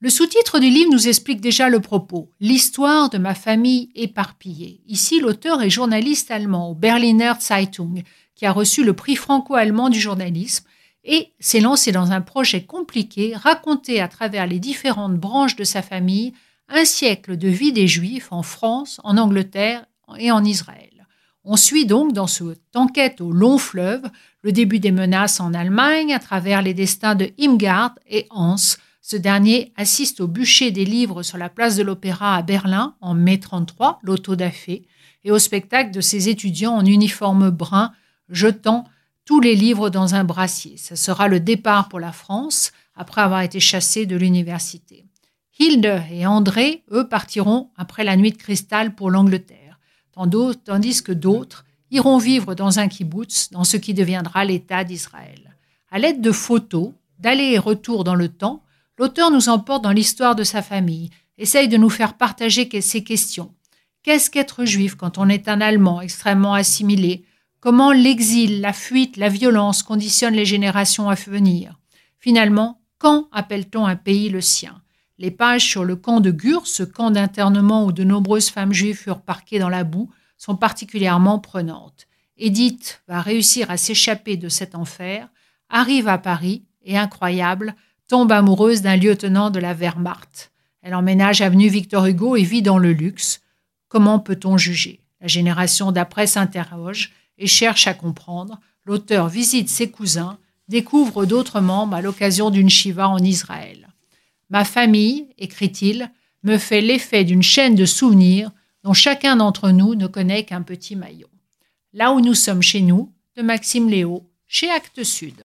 Le sous-titre du livre nous explique déjà le propos, l'histoire de ma famille éparpillée. Ici, l'auteur est journaliste allemand au Berliner Zeitung, qui a reçu le prix franco-allemand du journalisme et s'est lancé dans un projet compliqué, raconté à travers les différentes branches de sa famille un siècle de vie des Juifs en France, en Angleterre et en Israël. On suit donc dans cette enquête au long fleuve le début des menaces en Allemagne à travers les destins de Imgard et Hans, ce dernier assiste au bûcher des livres sur la place de l'Opéra à Berlin en mai 33, l'auto d'Affé, et au spectacle de ses étudiants en uniforme brun jetant tous les livres dans un brassier. Ce sera le départ pour la France après avoir été chassés de l'université. Hilde et André, eux, partiront après la nuit de cristal pour l'Angleterre, tandis que d'autres iront vivre dans un kibbutz, dans ce qui deviendra l'État d'Israël. À l'aide de photos, d'allers et retours dans le temps, L'auteur nous emporte dans l'histoire de sa famille, essaye de nous faire partager ces questions. Qu'est-ce qu'être juif quand on est un Allemand extrêmement assimilé? Comment l'exil, la fuite, la violence conditionnent les générations à venir? Finalement, quand appelle-t-on un pays le sien? Les pages sur le camp de Gur, ce camp d'internement où de nombreuses femmes juives furent parquées dans la boue, sont particulièrement prenantes. Edith va réussir à s'échapper de cet enfer, arrive à Paris et, incroyable, tombe amoureuse d'un lieutenant de la Wehrmacht. Elle emménage avenue Victor Hugo et vit dans le luxe. Comment peut-on juger? La génération d'après s'interroge et cherche à comprendre. L'auteur visite ses cousins, découvre d'autres membres à l'occasion d'une shiva en Israël. Ma famille, écrit-il, me fait l'effet d'une chaîne de souvenirs dont chacun d'entre nous ne connaît qu'un petit maillot. Là où nous sommes chez nous, de Maxime Léo, chez Actes Sud.